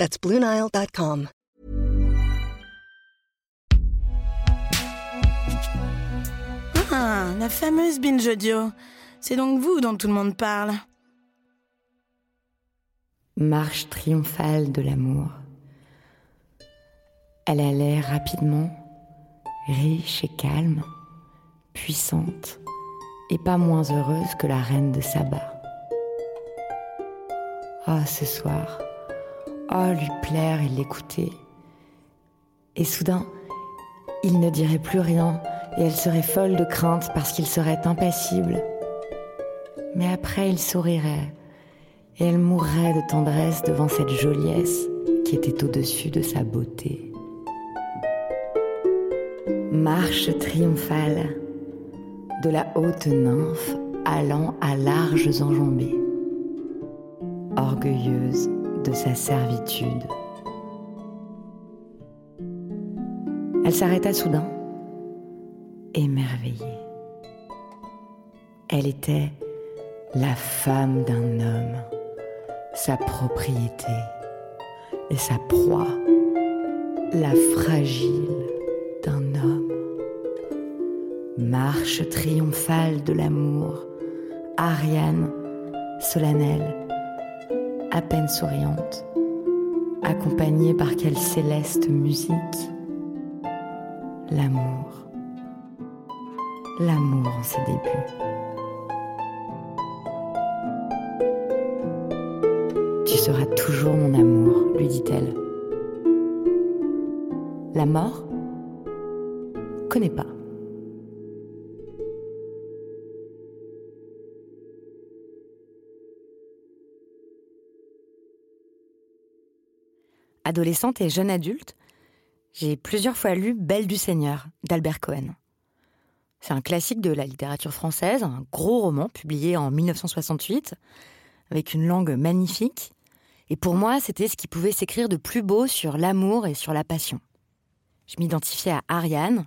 That's BlueNile.com. Ah, la fameuse binge audio. C'est donc vous dont tout le monde parle. Marche triomphale de l'amour. Elle allait rapidement, riche et calme, puissante, et pas moins heureuse que la reine de Saba. Ah, ce soir, oh, lui plaire et l'écouter. Et soudain, il ne dirait plus rien et elle serait folle de crainte parce qu'il serait impassible. Mais après, il sourirait et elle mourrait de tendresse devant cette joliesse qui était au-dessus de sa beauté. Marche triomphale de la haute nymphe allant à larges enjambées, orgueilleuse de sa servitude. Elle s'arrêta soudain, émerveillée. Elle était la femme d'un homme, sa propriété et sa proie, la fragile d'un homme. Marche triomphale de l'amour, Ariane, solennelle, à peine souriante, accompagnée par quelle céleste musique? L'amour. L'amour en ses débuts. Tu seras toujours mon amour, lui dit-elle. La mort? Connais pas. Adolescente et jeune adulte, j'ai plusieurs fois lu Belle du Seigneur d'Albert Cohen. C'est un classique de la littérature française, un gros roman publié en 1968, avec une langue magnifique. Et pour moi, c'était ce qui pouvait s'écrire de plus beau sur l'amour et sur la passion. Je m'identifiais à Ariane,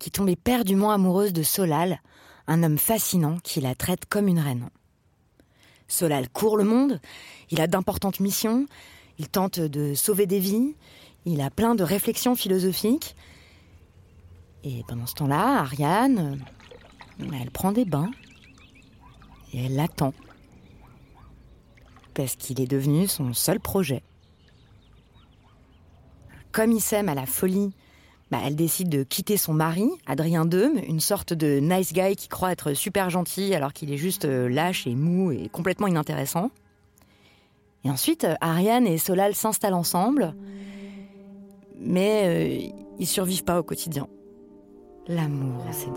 qui tombe éperdument amoureuse de Solal, un homme fascinant qui la traite comme une reine. Solal court le monde, il a d'importantes missions, il tente de sauver des vies, il a plein de réflexions philosophiques. Et pendant ce temps-là, Ariane, elle prend des bains et elle l'attend. Parce qu'il est devenu son seul projet. Comme il s'aime à la folie, bah, elle décide de quitter son mari, Adrien Deume, une sorte de nice guy qui croit être super gentil alors qu'il est juste euh, lâche et mou et complètement inintéressant. Et ensuite, Ariane et Solal s'installent ensemble, mais euh, ils survivent pas au quotidien. L'amour à ses.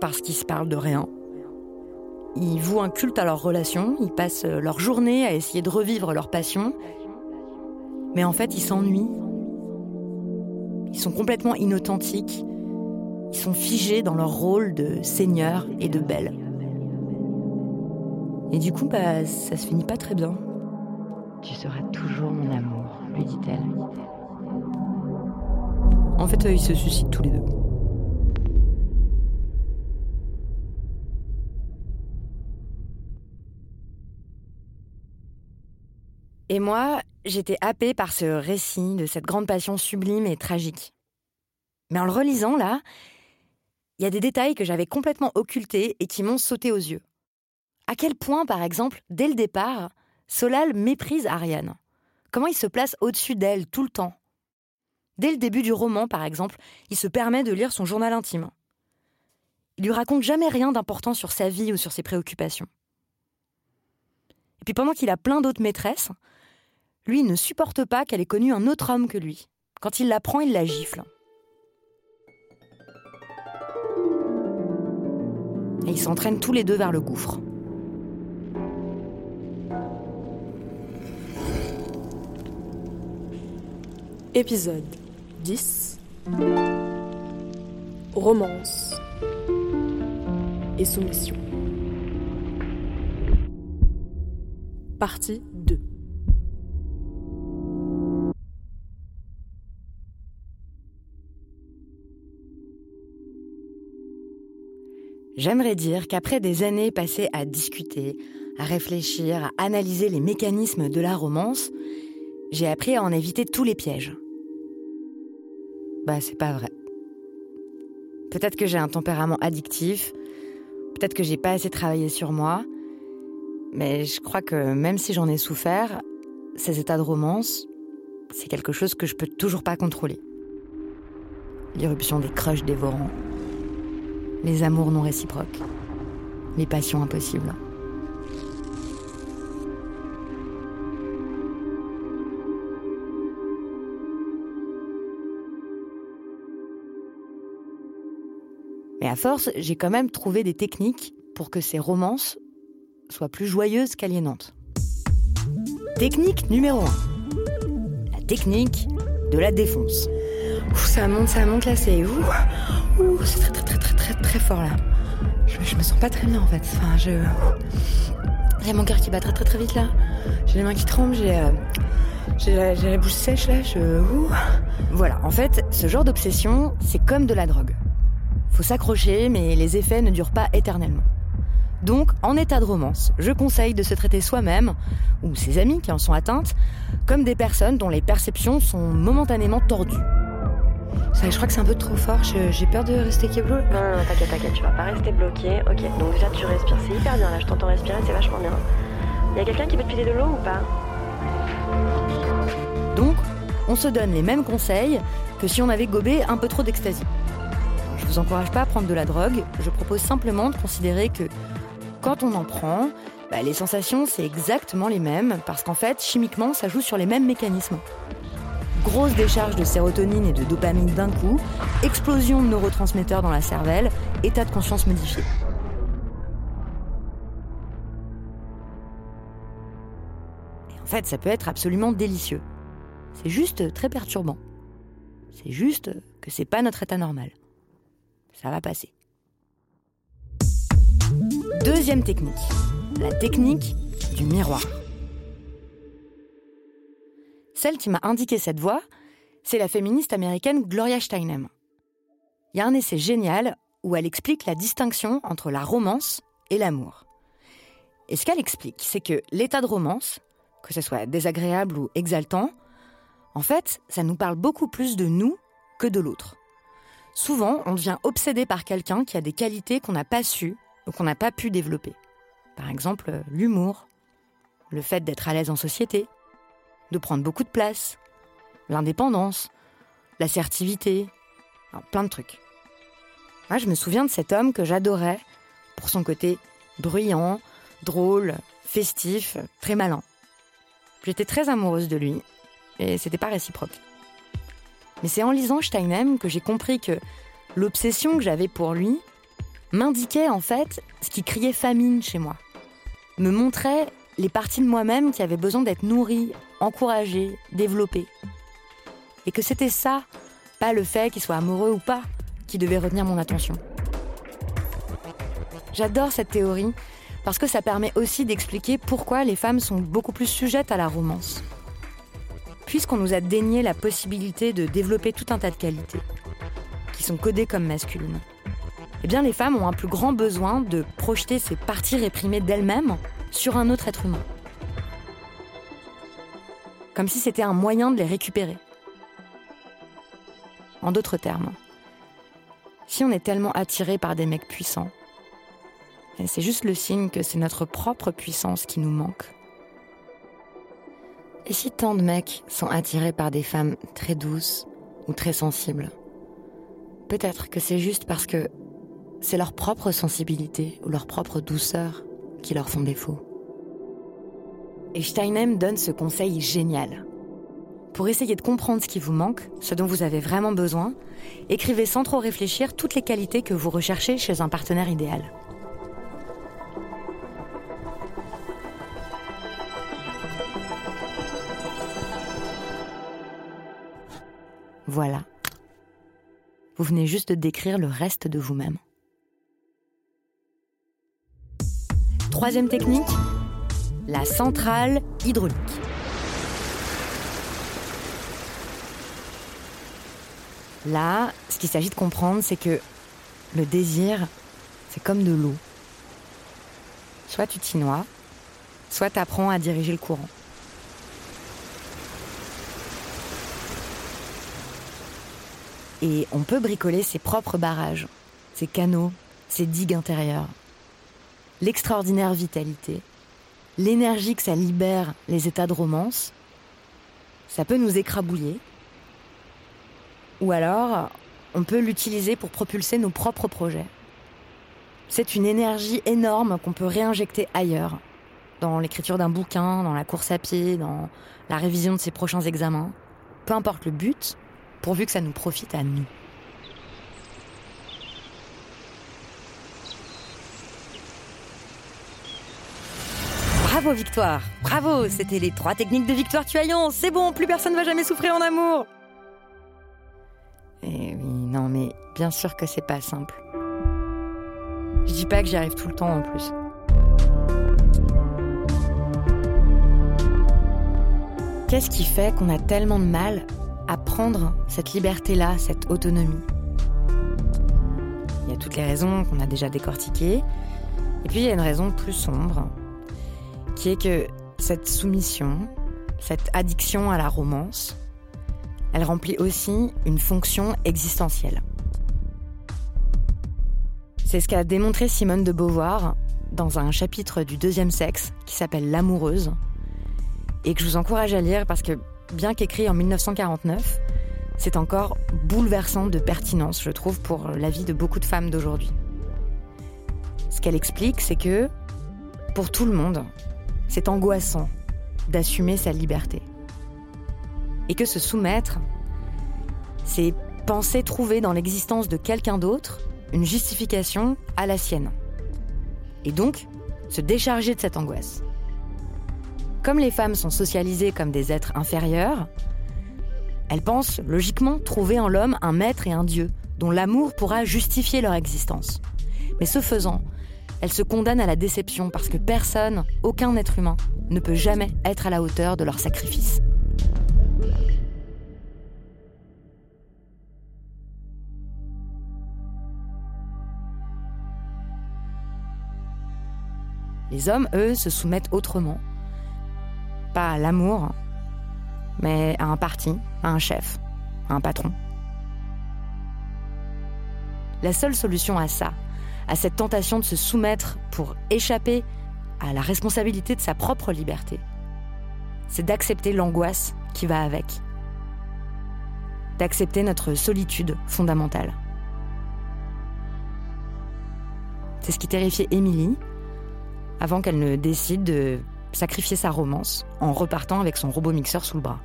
Parce qu'ils se parlent de rien. Ils vouent un culte à leur relation, ils passent leur journée à essayer de revivre leur passion, mais en fait ils s'ennuient. Ils sont complètement inauthentiques, ils sont figés dans leur rôle de seigneur et de belle. Et du coup, bah, ça se finit pas très bien. Tu seras toujours mon amour, lui dit-elle. En fait, euh, ils se suicident tous les deux. Et moi, j'étais happée par ce récit de cette grande passion sublime et tragique. Mais en le relisant, là, il y a des détails que j'avais complètement occultés et qui m'ont sauté aux yeux. À quel point, par exemple, dès le départ, Solal méprise Ariane? Comment il se place au-dessus d'elle tout le temps? Dès le début du roman, par exemple, il se permet de lire son journal intime. Il lui raconte jamais rien d'important sur sa vie ou sur ses préoccupations. Et puis pendant qu'il a plein d'autres maîtresses, lui ne supporte pas qu'elle ait connu un autre homme que lui. Quand il la prend, il la gifle. Et ils s'entraînent tous les deux vers le gouffre. Épisode 10 Romance et soumission. Partie 2 J'aimerais dire qu'après des années passées à discuter, à réfléchir, à analyser les mécanismes de la romance, j'ai appris à en éviter tous les pièges. Bah, c'est pas vrai. Peut-être que j'ai un tempérament addictif, peut-être que j'ai pas assez travaillé sur moi, mais je crois que même si j'en ai souffert, ces états de romance, c'est quelque chose que je peux toujours pas contrôler. L'irruption des crushs dévorants, les amours non réciproques, les passions impossibles. À force, j'ai quand même trouvé des techniques pour que ces romances soient plus joyeuses qu'aliénantes. Technique numéro 1. La technique de la défonce. Ouh, ça monte, ça monte là, c'est ouh, ouh, c'est très très très très très très fort là. Je, je, me sens pas très bien en fait. Enfin, je j'ai mon cœur qui bat très très très vite là. J'ai les mains qui tremblent, j'ai euh, j'ai la, la, bouche sèche là. Je ouh. Voilà, en fait, ce genre d'obsession, c'est comme de la drogue. Faut s'accrocher, mais les effets ne durent pas éternellement. Donc, en état de romance, je conseille de se traiter soi-même, ou ses amis qui en sont atteintes, comme des personnes dont les perceptions sont momentanément tordues. Ça, je crois que c'est un peu trop fort, j'ai peur de rester bloqué. Non, non, non, t'inquiète, t'inquiète, tu vas pas rester bloqué. Ok, donc déjà tu respires, c'est hyper bien là, je t'entends respirer, c'est vachement bien. Y a quelqu'un qui peut te filer de l'eau ou pas? Donc, on se donne les mêmes conseils que si on avait gobé un peu trop d'ecstasy. Je vous encourage pas à prendre de la drogue, je propose simplement de considérer que quand on en prend, bah, les sensations c'est exactement les mêmes parce qu'en fait, chimiquement, ça joue sur les mêmes mécanismes. Grosse décharge de sérotonine et de dopamine d'un coup, explosion de neurotransmetteurs dans la cervelle, état de conscience modifié. Et en fait, ça peut être absolument délicieux. C'est juste très perturbant. C'est juste que c'est pas notre état normal ça va passer. Deuxième technique, la technique du miroir. Celle qui m'a indiqué cette voie, c'est la féministe américaine Gloria Steinem. Il y a un essai génial où elle explique la distinction entre la romance et l'amour. Et ce qu'elle explique, c'est que l'état de romance, que ce soit désagréable ou exaltant, en fait, ça nous parle beaucoup plus de nous que de l'autre. Souvent, on devient obsédé par quelqu'un qui a des qualités qu'on n'a pas su ou qu'on n'a pas pu développer. Par exemple, l'humour, le fait d'être à l'aise en société, de prendre beaucoup de place, l'indépendance, l'assertivité, plein de trucs. Moi, je me souviens de cet homme que j'adorais pour son côté bruyant, drôle, festif, très malin. J'étais très amoureuse de lui et c'était pas réciproque. Mais c'est en lisant Steinem que j'ai compris que l'obsession que j'avais pour lui m'indiquait en fait ce qui criait famine chez moi. Me montrait les parties de moi-même qui avaient besoin d'être nourries, encouragées, développées. Et que c'était ça, pas le fait qu'il soit amoureux ou pas, qui devait retenir mon attention. J'adore cette théorie parce que ça permet aussi d'expliquer pourquoi les femmes sont beaucoup plus sujettes à la romance puisqu'on nous a dénié la possibilité de développer tout un tas de qualités qui sont codées comme masculines. Eh bien, les femmes ont un plus grand besoin de projeter ces parties réprimées d'elles-mêmes sur un autre être humain. Comme si c'était un moyen de les récupérer. En d'autres termes, si on est tellement attiré par des mecs puissants, eh, c'est juste le signe que c'est notre propre puissance qui nous manque et si tant de mecs sont attirés par des femmes très douces ou très sensibles Peut-être que c'est juste parce que c'est leur propre sensibilité ou leur propre douceur qui leur font défaut. Et Steinem donne ce conseil génial. Pour essayer de comprendre ce qui vous manque, ce dont vous avez vraiment besoin, écrivez sans trop réfléchir toutes les qualités que vous recherchez chez un partenaire idéal. Venez juste de décrire le reste de vous-même. Troisième technique, la centrale hydraulique. Là, ce qu'il s'agit de comprendre, c'est que le désir, c'est comme de l'eau. Soit tu t'y noies, soit tu apprends à diriger le courant. Et on peut bricoler ses propres barrages, ses canaux, ses digues intérieures. L'extraordinaire vitalité, l'énergie que ça libère les états de romance, ça peut nous écrabouiller. Ou alors, on peut l'utiliser pour propulser nos propres projets. C'est une énergie énorme qu'on peut réinjecter ailleurs, dans l'écriture d'un bouquin, dans la course à pied, dans la révision de ses prochains examens. Peu importe le but, pourvu que ça nous profite à nous. Bravo Victoire, bravo, c'était les trois techniques de Victoire Tuaillon, c'est bon, plus personne ne va jamais souffrir en amour. Eh oui, non mais bien sûr que c'est pas simple. Je dis pas que j'y arrive tout le temps en plus. Qu'est-ce qui fait qu'on a tellement de mal à prendre cette liberté-là, cette autonomie Il y a toutes les raisons qu'on a déjà décortiquées. Et puis il y a une raison plus sombre, qui est que cette soumission, cette addiction à la romance, elle remplit aussi une fonction existentielle. C'est ce qu'a démontré Simone de Beauvoir dans un chapitre du deuxième sexe qui s'appelle L'amoureuse, et que je vous encourage à lire parce que, bien qu'écrit en 1949, c'est encore bouleversant de pertinence, je trouve, pour la vie de beaucoup de femmes d'aujourd'hui. Ce qu'elle explique, c'est que, pour tout le monde, c'est angoissant d'assumer sa liberté. Et que se soumettre, c'est penser trouver dans l'existence de quelqu'un d'autre une justification à la sienne. Et donc, se décharger de cette angoisse. Comme les femmes sont socialisées comme des êtres inférieurs, elles pensent logiquement trouver en l'homme un maître et un dieu dont l'amour pourra justifier leur existence. Mais ce faisant, elles se condamnent à la déception parce que personne, aucun être humain, ne peut jamais être à la hauteur de leur sacrifice. Les hommes, eux, se soumettent autrement. À l'amour, mais à un parti, à un chef, à un patron. La seule solution à ça, à cette tentation de se soumettre pour échapper à la responsabilité de sa propre liberté, c'est d'accepter l'angoisse qui va avec. D'accepter notre solitude fondamentale. C'est ce qui terrifiait Émilie avant qu'elle ne décide de sacrifier sa romance en repartant avec son robot mixeur sous le bras.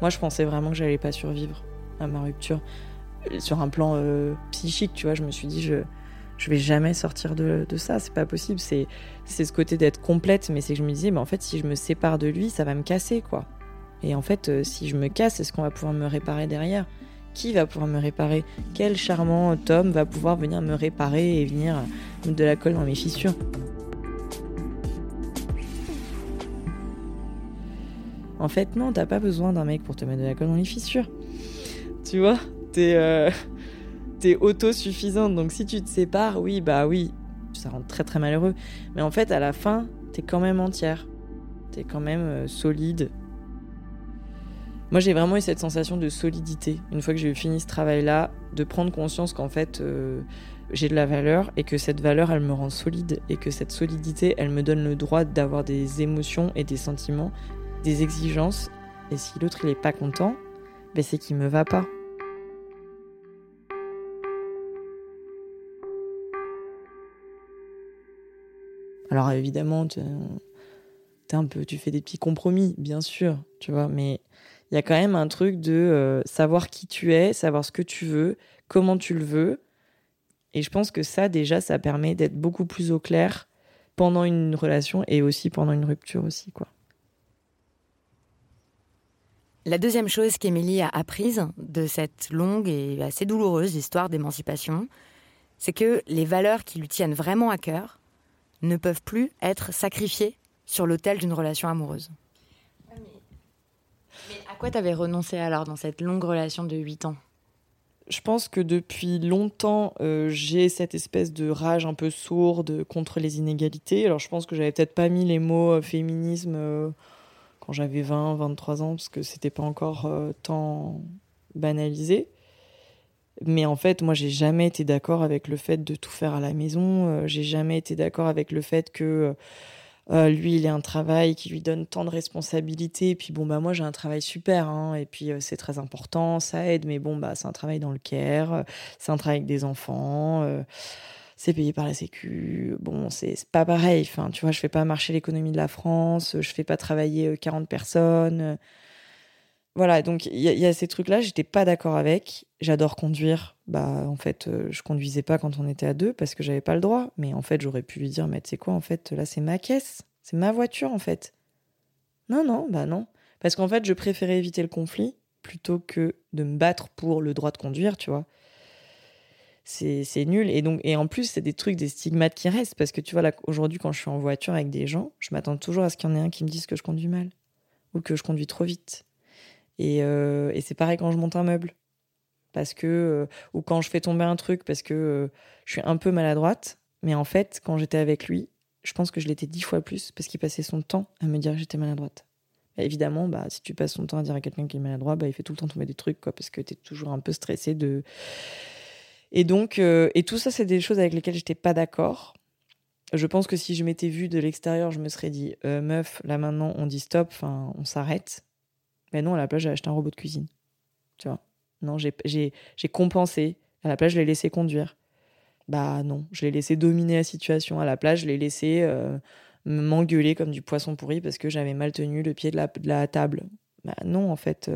Moi, je pensais vraiment que j'allais pas survivre à ma rupture. Sur un plan euh, psychique, tu vois, je me suis dit, je, je vais jamais sortir de, de ça, c'est pas possible. C'est, ce côté d'être complète, mais c'est que je me disais, en fait, si je me sépare de lui, ça va me casser, quoi. Et en fait, euh, si je me casse, est-ce qu'on va pouvoir me réparer derrière? Qui va pouvoir me réparer? Quel charmant homme va pouvoir venir me réparer et venir mettre de la colle dans mes fissures? En fait, non, t'as pas besoin d'un mec pour te mettre de la colle dans les fissures. Tu vois T'es euh, autosuffisante. Donc si tu te sépares, oui, bah oui, ça rend très très malheureux. Mais en fait, à la fin, t'es quand même entière. T'es quand même euh, solide. Moi, j'ai vraiment eu cette sensation de solidité. Une fois que j'ai fini ce travail-là, de prendre conscience qu'en fait, euh, j'ai de la valeur et que cette valeur, elle me rend solide et que cette solidité, elle me donne le droit d'avoir des émotions et des sentiments des exigences. Et si l'autre il est pas content, ben c'est qu'il me va pas. Alors évidemment, tu, un peu, tu fais des petits compromis, bien sûr, tu vois, mais il y a quand même un truc de euh, savoir qui tu es, savoir ce que tu veux, comment tu le veux. Et je pense que ça, déjà, ça permet d'être beaucoup plus au clair pendant une relation et aussi pendant une rupture aussi, quoi. La deuxième chose qu'Émilie a apprise de cette longue et assez douloureuse histoire d'émancipation, c'est que les valeurs qui lui tiennent vraiment à cœur ne peuvent plus être sacrifiées sur l'autel d'une relation amoureuse. Mais à quoi t'avais renoncé alors dans cette longue relation de 8 ans? Je pense que depuis longtemps, euh, j'ai cette espèce de rage un peu sourde contre les inégalités. Alors je pense que j'avais peut-être pas mis les mots euh, féminisme euh, quand j'avais 20, 23 ans, parce que c'était pas encore tant banalisé. Mais en fait, moi, j'ai jamais été d'accord avec le fait de tout faire à la maison. j'ai jamais été d'accord avec le fait que euh, lui, il a un travail qui lui donne tant de responsabilités. Et puis bon, bah moi, j'ai un travail super. Hein, et puis euh, c'est très important, ça aide. Mais bon, bah c'est un travail dans le care, euh, c'est un travail avec des enfants. C'est payé par la Sécu. Bon, c'est pas pareil. Enfin, tu vois, je fais pas marcher l'économie de la France. Je fais pas travailler 40 personnes. Voilà, donc il y, a ces trucs-là, j'étais pas d'accord avec. J'adore conduire. Bah, en fait, euh, je conduisais pas quand on était à deux parce que j'avais pas le droit. Mais en fait, j'aurais pu lui dire, mais tu sais quoi, en fait, là, c'est ma caisse. C'est ma voiture, en fait. Non, non, bah non. Parce qu'en fait, je préférais éviter le conflit plutôt que de me battre pour le droit de conduire, tu vois. C'est nul. Et, donc, et en plus, c'est des trucs, des stigmates qui restent. Parce que tu vois, aujourd'hui, quand je suis en voiture avec des gens, je m'attends toujours à ce qu'il y en ait un qui me dise que je conduis mal ou que je conduis trop vite. Euh, et, c'est pareil quand je monte un meuble. Parce que, euh, ou quand je fais tomber un truc, parce que euh, je suis un peu maladroite. Mais en fait, quand j'étais avec lui, je pense que je l'étais dix fois plus parce qu'il passait son temps à me dire que j'étais maladroite. évidemment, bah, si tu passes son temps à dire à quelqu'un qui est maladroit, bah, il fait tout le temps tomber des trucs, quoi, parce que tu es toujours un peu stressé de. Et donc, et tout ça, c'est des choses avec lesquelles j'étais pas d'accord. Je pense que si je m'étais vue de l'extérieur, je me serais dit, meuf, là maintenant, on dit stop, enfin, on s'arrête. Mais non, à la place, j'ai acheté un robot de cuisine. Tu vois Non, j'ai compensé. À la place, je l'ai laissé conduire. Bah non, je l'ai laissé dominer la situation. À la place, je l'ai laissé euh, m'engueuler comme du poisson pourri parce que j'avais mal tenu le pied de la, de la table. Bah non, en fait.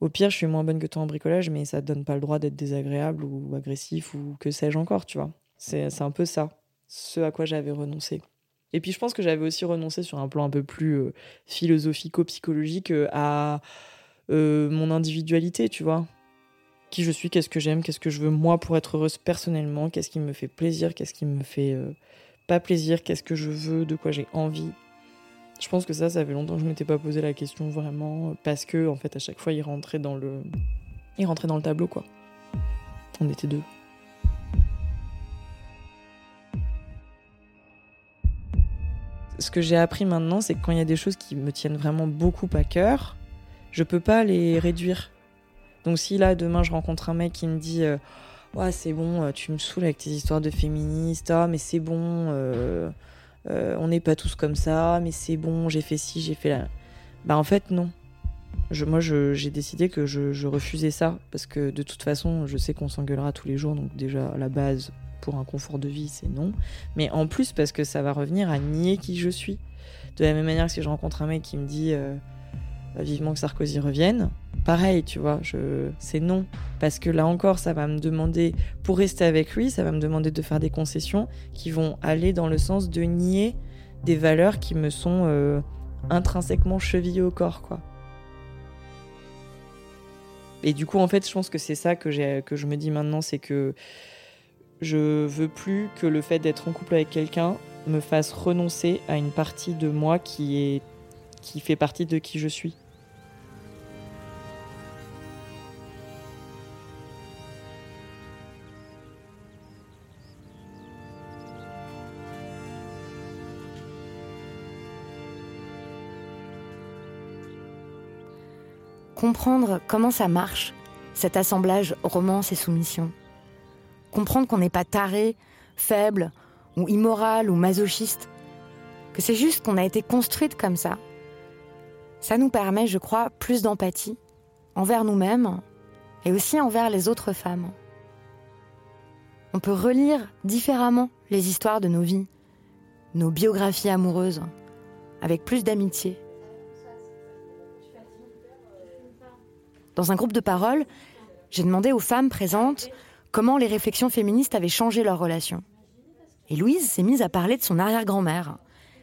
Au pire, je suis moins bonne que toi en bricolage, mais ça te donne pas le droit d'être désagréable ou agressif ou que sais-je encore, tu vois. C'est un peu ça, ce à quoi j'avais renoncé. Et puis je pense que j'avais aussi renoncé sur un plan un peu plus euh, philosophico-psychologique euh, à euh, mon individualité, tu vois. Qui je suis, qu'est-ce que j'aime, qu'est-ce que je veux moi pour être heureuse personnellement, qu'est-ce qui me fait plaisir, qu'est-ce qui me fait pas plaisir, qu'est-ce que je veux, de quoi j'ai envie. Je pense que ça, ça fait longtemps que je m'étais pas posé la question vraiment, parce que en fait à chaque fois il rentrait dans le, il rentrait dans le tableau quoi. On était deux. ce que j'ai appris maintenant, c'est que quand il y a des choses qui me tiennent vraiment beaucoup à cœur, je peux pas les réduire. Donc si là demain je rencontre un mec qui me dit euh, ouais c'est bon, euh, tu me saoules avec tes histoires de féministes, ah mais c'est bon, euh, on n'est pas tous comme ça, mais c'est bon, j'ai fait ci, j'ai fait là. Bah en fait non. Je, moi j'ai décidé que je, je refusais ça parce que de toute façon je sais qu'on s'engueulera tous les jours donc déjà à la base pour un confort de vie, c'est non. Mais en plus, parce que ça va revenir à nier qui je suis. De la même manière que si je rencontre un mec qui me dit euh, vivement que Sarkozy revienne, pareil, tu vois, je... c'est non. Parce que là encore, ça va me demander, pour rester avec lui, ça va me demander de faire des concessions qui vont aller dans le sens de nier des valeurs qui me sont euh, intrinsèquement chevillées au corps, quoi. Et du coup, en fait, je pense que c'est ça que, que je me dis maintenant, c'est que je veux plus que le fait d'être en couple avec quelqu'un me fasse renoncer à une partie de moi qui est qui fait partie de qui je suis. Comprendre comment ça marche, cet assemblage romance et soumission comprendre qu'on n'est pas taré, faible, ou immoral, ou masochiste, que c'est juste qu'on a été construite comme ça. Ça nous permet, je crois, plus d'empathie envers nous-mêmes et aussi envers les autres femmes. On peut relire différemment les histoires de nos vies, nos biographies amoureuses, avec plus d'amitié. Dans un groupe de parole, j'ai demandé aux femmes présentes comment les réflexions féministes avaient changé leur relation. Et Louise s'est mise à parler de son arrière-grand-mère,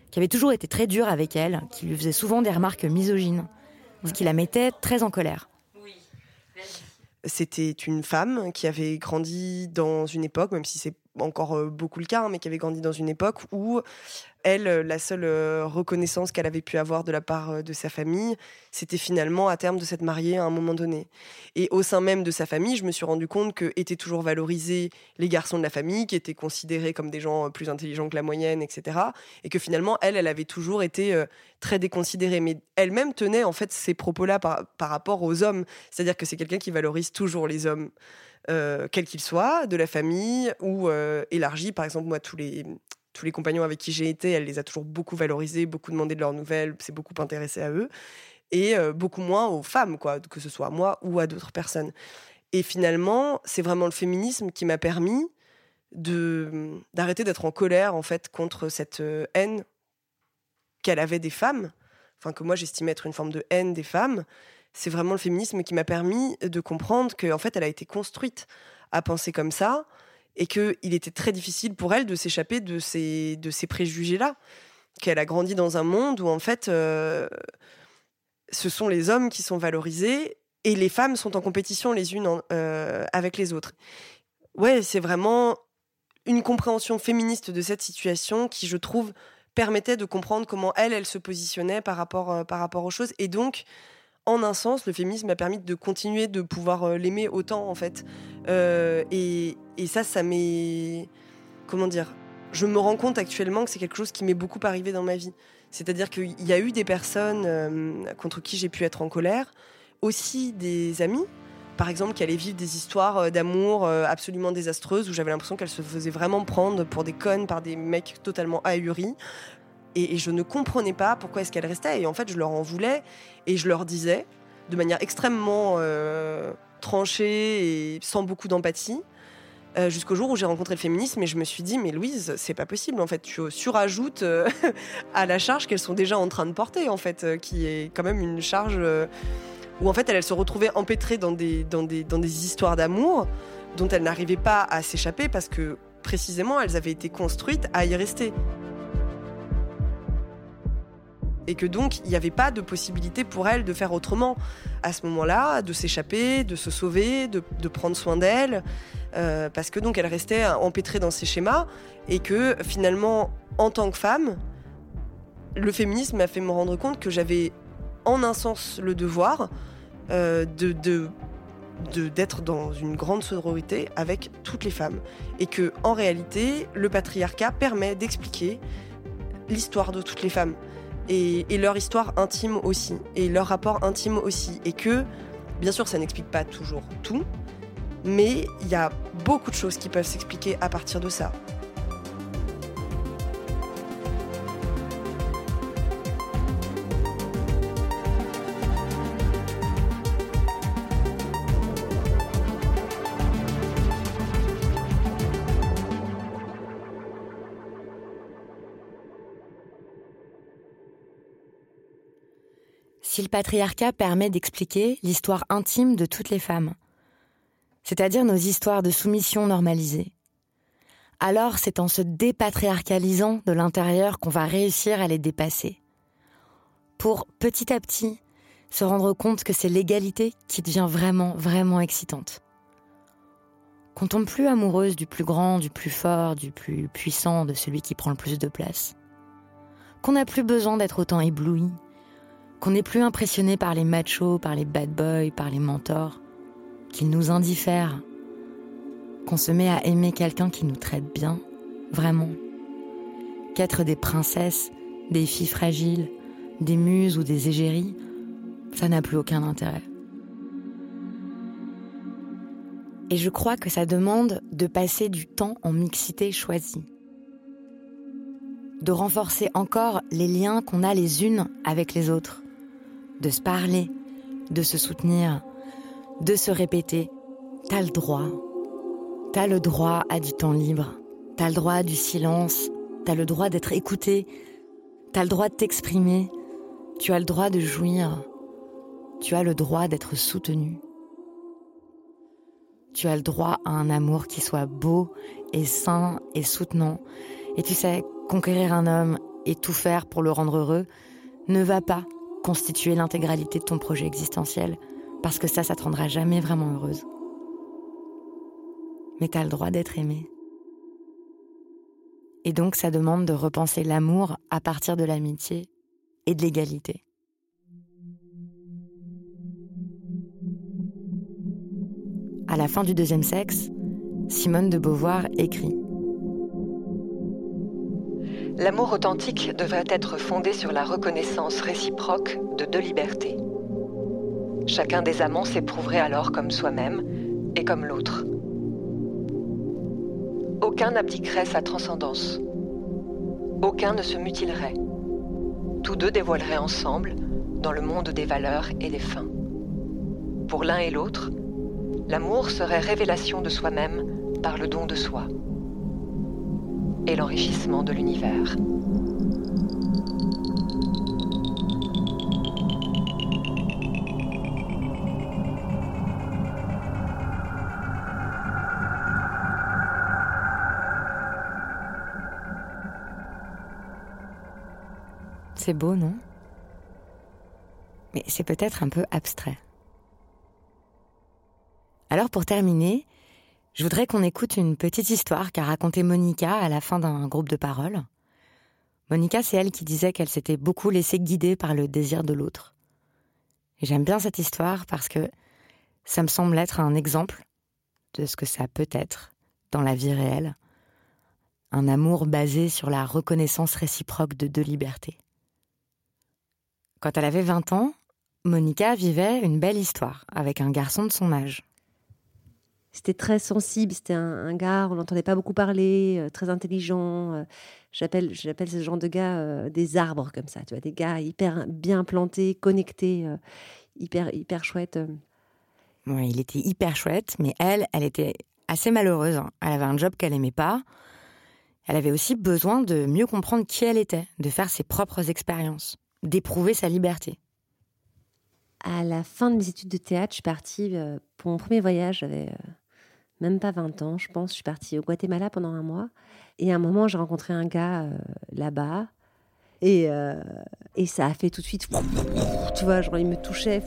qui avait toujours été très dure avec elle, qui lui faisait souvent des remarques misogynes. ce qui la mettait très en colère. C'était une femme qui avait grandi dans une époque, même si c'est encore euh, beaucoup le cas, hein, mais qui avait grandi dans une époque où elle, euh, la seule euh, reconnaissance qu'elle avait pu avoir de la part de sa famille, c'était finalement à terme de s'être mariée à un moment donné. Et au sein même de sa famille, je me suis rendu compte que étaient toujours valorisés les garçons de la famille, qui étaient considérés comme des gens plus intelligents que la moyenne, etc. Et que finalement, elle, elle avait toujours été très déconsidérée. Mais elle-même tenait en fait ces propos-là par, par rapport aux hommes. C'est-à-dire que c'est quelqu'un qui valorise toujours les hommes. Euh, quel qu'il soit, de la famille ou euh, élargi. Par exemple, moi, tous les, tous les compagnons avec qui j'ai été, elle les a toujours beaucoup valorisés, beaucoup demandé de leurs nouvelles, s'est beaucoup intéressée à eux, et euh, beaucoup moins aux femmes, quoi, que ce soit à moi ou à d'autres personnes. Et finalement, c'est vraiment le féminisme qui m'a permis de d'arrêter d'être en colère en fait contre cette haine qu'elle avait des femmes, enfin que moi j'estimais être une forme de haine des femmes, c'est vraiment le féminisme qui m'a permis de comprendre qu'en fait, elle a été construite à penser comme ça et qu'il était très difficile pour elle de s'échapper de ces, de ces préjugés-là. Qu'elle a grandi dans un monde où, en fait, euh, ce sont les hommes qui sont valorisés et les femmes sont en compétition les unes euh, avec les autres. Ouais, c'est vraiment une compréhension féministe de cette situation qui, je trouve, permettait de comprendre comment elle, elle se positionnait par rapport, euh, par rapport aux choses. Et donc, en un sens, le féminisme m'a permis de continuer de pouvoir euh, l'aimer autant, en fait. Euh, et, ça, ça m'est. Comment dire Je me rends compte actuellement que c'est quelque chose qui m'est beaucoup arrivé dans ma vie. C'est-à-dire qu'il y a eu des personnes euh, contre qui j'ai pu être en colère, aussi des amis, par exemple, qui allaient vivre des histoires d'amour absolument désastreuses, où j'avais l'impression qu'elles se faisaient vraiment prendre pour des connes par des mecs totalement ahuris. Et, je ne comprenais pas pourquoi est-ce qu'elles restaient. Et en fait, je leur en voulais et je leur disais, de manière extrêmement euh, tranchée et sans beaucoup d'empathie, euh, jusqu'au jour où j'ai rencontré le féminisme et je me suis dit, mais Louise, c'est pas possible. En fait, tu surajoutes euh, à la charge qu'elles sont déjà en train de porter, en fait, qui est quand même une charge où en fait elles, se retrouvaient empêtrées dans des, dans des, dans des histoires d'amour dont elles n'arrivaient pas à s'échapper parce que précisément elles avaient été construites à y rester et que donc il n'y avait pas de possibilité pour elle de faire autrement. À ce moment-là, de s'échapper, de se sauver, de, prendre soin d'elle, euh, parce que donc elle restait empêtrée dans ses schémas et que finalement, en tant que femme, le féminisme m'a fait me rendre compte que j'avais en un sens le devoir euh, de, d'être dans une grande sororité avec toutes les femmes. Et que en réalité le patriarcat permet d'expliquer l'histoire de toutes les femmes et, leur histoire intime aussi, et leur rapport intime aussi. Et que, bien sûr, ça n'explique pas toujours tout, mais il y a beaucoup de choses qui peuvent s'expliquer à partir de ça. Patriarcat permet d'expliquer l'histoire intime de toutes les femmes, c'est-à-dire nos histoires de soumission normalisées, alors c'est en se dépatriarcalisant de l'intérieur qu'on va réussir à les dépasser. Pour petit à petit se rendre compte que c'est l'égalité qui devient vraiment, vraiment excitante. Qu'on tombe plus amoureuse du plus grand, du plus fort, du plus puissant, de celui qui prend le plus de place. Qu'on n'a plus besoin d'être autant ébloui, qu'on n'est plus impressionné par les machos, par les bad boys, par les mentors, qu'ils nous indiffèrent, qu'on se met à aimer quelqu'un qui nous traite bien, vraiment. Qu'être des princesses, des filles fragiles, des muses ou des égéries, ça n'a plus aucun intérêt. Et je crois que ça demande de passer du temps en mixité choisie. De renforcer encore les liens qu'on a les unes avec les autres de se parler, de se soutenir, de se répéter T'as le droit. T'as le droit à du temps libre. T'as le droit à du silence. T'as le droit d'être écouté. T'as le droit de t'exprimer. Tu as le droit de jouir. Tu as le droit d'être soutenu. Tu as le droit à un amour qui soit beau et sain et soutenant. Et tu sais, conquérir un homme et tout faire pour le rendre heureux ne va pas constituer l'intégralité de ton projet existentiel, parce que ça, ça te rendra jamais vraiment heureuse. Mais t'as le droit d'être aimé. Et donc, ça demande de repenser l'amour à partir de l'amitié et de l'égalité. À la fin du deuxième sexe, Simone de Beauvoir écrit L'amour authentique devrait être fondé sur la reconnaissance réciproque de deux libertés. Chacun des amants s'éprouverait alors comme soi-même et comme l'autre. Aucun n'abdiquerait sa transcendance. Aucun ne se mutilerait. Tous deux dévoileraient ensemble, dans le monde des valeurs et des fins. Pour l'un et l'autre, l'amour serait révélation de soi-même par le don de soi et l'enrichissement de l'univers. C'est beau, non? Mais c'est peut-être un peu abstrait. Alors pour terminer, je voudrais qu'on écoute une petite histoire qu'a racontée Monica à la fin d'un groupe de paroles. Monica, c'est elle qui disait qu'elle s'était beaucoup laissée guider par le désir de l'autre. Et j'aime bien cette histoire parce que ça me semble être un exemple de ce que ça peut être dans la vie réelle. Un amour basé sur la reconnaissance réciproque de deux libertés. Quand elle avait 20 ans, Monica vivait une belle histoire avec un garçon de son âge. C'était très sensible, c'était un, gars, on n'entendait pas beaucoup parler, euh, très intelligent. Euh, j'appelle, j'appelle ce genre de gars euh, des arbres comme ça, tu vois, des gars hyper bien plantés, connectés, hyper, hyper chouettes. Oui, il était hyper chouette, mais elle, elle était assez malheureuse. Hein. Elle avait un job qu'elle aimait pas. Elle avait aussi besoin de mieux comprendre qui elle était, de faire ses propres expériences d'éprouver sa liberté À la fin de mes études de théâtre, je suis partie pour mon premier voyage. J'avais même pas 20 ans, je pense. Je suis partie au Guatemala pendant un mois. Et à un moment, j'ai rencontré un gars euh, là-bas. Et, et ça a fait tout de suite. Tu vois, genre, il me touchait.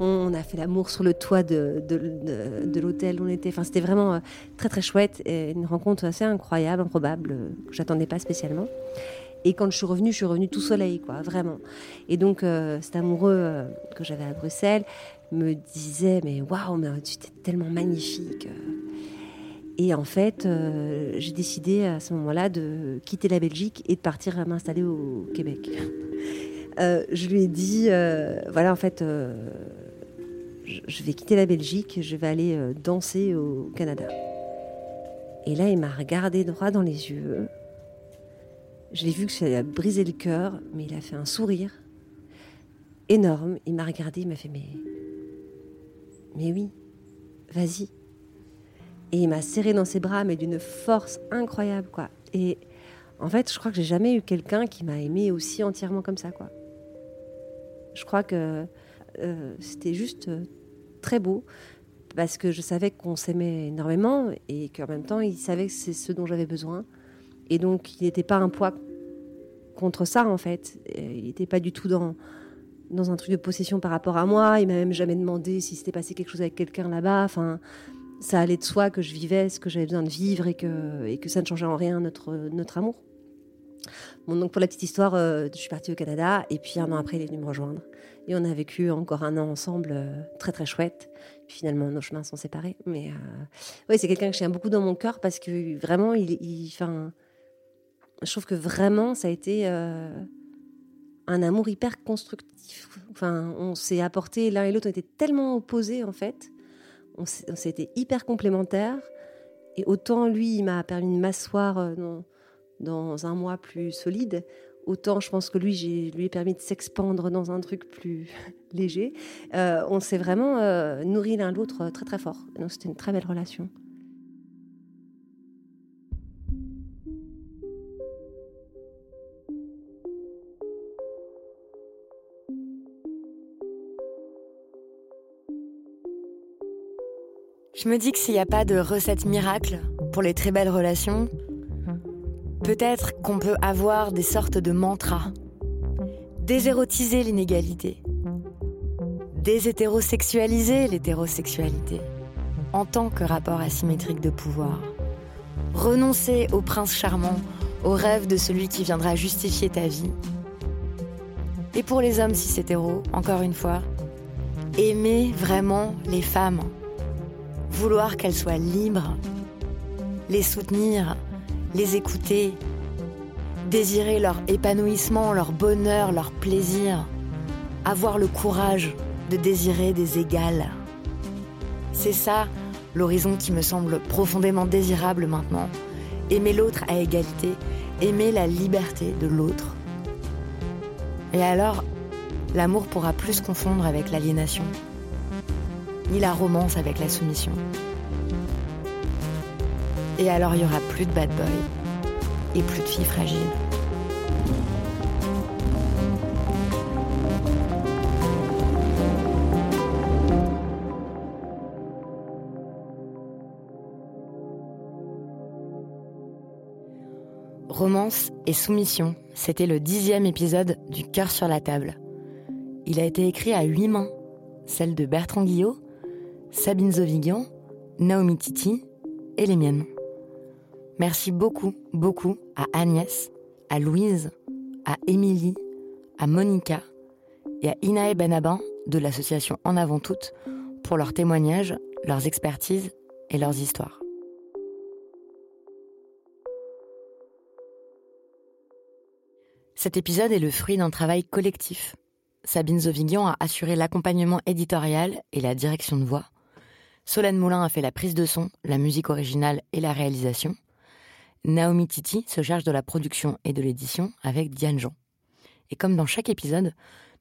On a fait l'amour sur le toit de, de, l'hôtel où on était. Enfin, c'était vraiment très, très chouette. Et une rencontre assez incroyable, improbable, que j'attendais pas spécialement. Et quand je suis revenue, je suis revenue tout soleil, quoi, vraiment. Et donc, euh, cet amoureux euh, que j'avais à Bruxelles me disait Mais waouh, mais tu étais tellement magnifique. Euh. Et en fait, j'ai décidé à ce moment-là de quitter la Belgique et de partir m'installer au Québec. je lui ai dit Voilà, en fait, je vais quitter la Belgique, je vais aller danser au Canada. Et là, il m'a regardé droit dans les yeux je l'ai vu que ça lui a brisé le cœur, mais il a fait un sourire énorme. Il m'a regardé, il m'a fait mais, mais oui, vas-y. Et il m'a serré dans ses bras, mais d'une force incroyable, quoi. Et en fait, je crois que j'ai jamais eu quelqu'un qui m'a aimé aussi entièrement comme ça, quoi. Je crois que euh, c'était juste euh, très beau parce que je savais qu'on s'aimait énormément et qu'en même temps, il savait que c'est ce dont j'avais besoin. Et donc, il n'était pas un poids contre ça, en fait. Il n'était pas du tout dans, dans un truc de possession par rapport à moi. Il m'a même jamais demandé si s'était passé quelque chose avec quelqu'un là-bas. Enfin, ça allait de soi que je vivais ce que j'avais besoin de vivre et que, et que ça ne changeait en rien notre, notre amour. Bon, donc pour la petite histoire, euh, je suis partie au Canada et puis un an après, il est venu me rejoindre. Et on a vécu encore un an ensemble, euh, très très chouette. Puis finalement, nos chemins sont séparés. Mais euh, c'est quelqu'un que je tiens beaucoup dans mon cœur parce que vraiment, il, il, je trouve que vraiment, ça a été un amour hyper constructif. Enfin, on s'est apporté l'un et l'autre, on était tellement opposés en fait. On s'était hyper complémentaires. Et autant lui, m'a permis de m'asseoir euh, dans, un mois plus solide, autant je pense que lui, j'ai lui ai permis de s'expandre dans un truc plus léger. Euh, on s'est vraiment nourri l'un l'autre très très fort. Donc c'était une très belle relation. Je me dis que s'il n'y a pas de recette miracle pour les très belles relations, peut-être qu'on peut avoir des sortes de mantras, Désérotiser l'inégalité. Déshétérosexualiser l'hétérosexualité en tant que rapport asymétrique de pouvoir. Renoncer au prince charmant, au rêve de celui qui viendra justifier ta vie. Et pour les hommes cis hétéros, encore une fois, aimer vraiment les femmes. Vouloir qu'elles soient libres. Les soutenir, les écouter. Désirer leur épanouissement, leur bonheur, leur plaisir. Avoir le courage de désirer des égales. C'est ça l'horizon qui me semble profondément désirable maintenant. Aimer l'autre à égalité, aimer la liberté de l'autre. Et alors, l'amour pourra plus se confondre avec l'aliénation, ni la romance avec la soumission. Et alors il y aura plus de bad boy et plus de filles fragiles. Romance et soumission, c'était le dixième épisode du Cœur sur la table. Il a été écrit à huit mains, celles de Bertrand Guillot, Sabine Zovigan, Naomi Titi et les miennes. Merci beaucoup, beaucoup à Agnès, à Louise, à Émilie, à Monica et à Inae Benabin de l'association En Avant Toutes pour leurs témoignages, leurs expertises et leurs histoires. Cet épisode est le fruit d'un travail collectif. Sabine Zovigian a assuré l'accompagnement éditorial et la direction de voix. Solène Moulin a fait la prise de son, la musique originale et la réalisation. Naomi Titi se charge de la production et de l'édition avec Diane Jean. Et comme dans chaque épisode,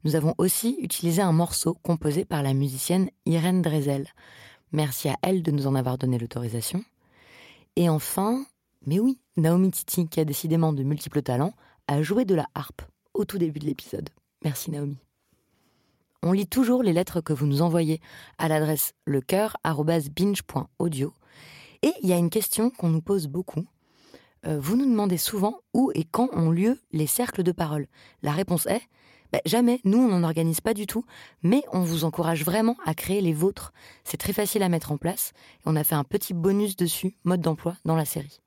nous avons aussi utilisé un morceau composé par la musicienne Irène Drezel. Merci à elle de nous en avoir donné l'autorisation. Et enfin, mais oui, Naomi Titi, qui a décidément de multiples talents, a joué de la harpe au tout début de l'épisode. Merci Naomi. On lit toujours les lettres que vous nous envoyez à l'adresse lecoeur.binge.audio. Et il y a une question qu'on nous pose beaucoup. Euh, vous nous demandez souvent où et quand ont lieu les cercles de parole. La réponse est bah, jamais, nous on n'en organise pas du tout, mais on vous encourage vraiment à créer les vôtres. C'est très facile à mettre en place et on a fait un petit bonus dessus, mode d'emploi, dans la série.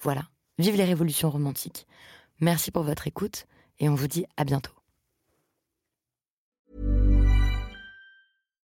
Voilà, vive les révolutions romantiques. Merci pour votre écoute et on vous dit à bientôt.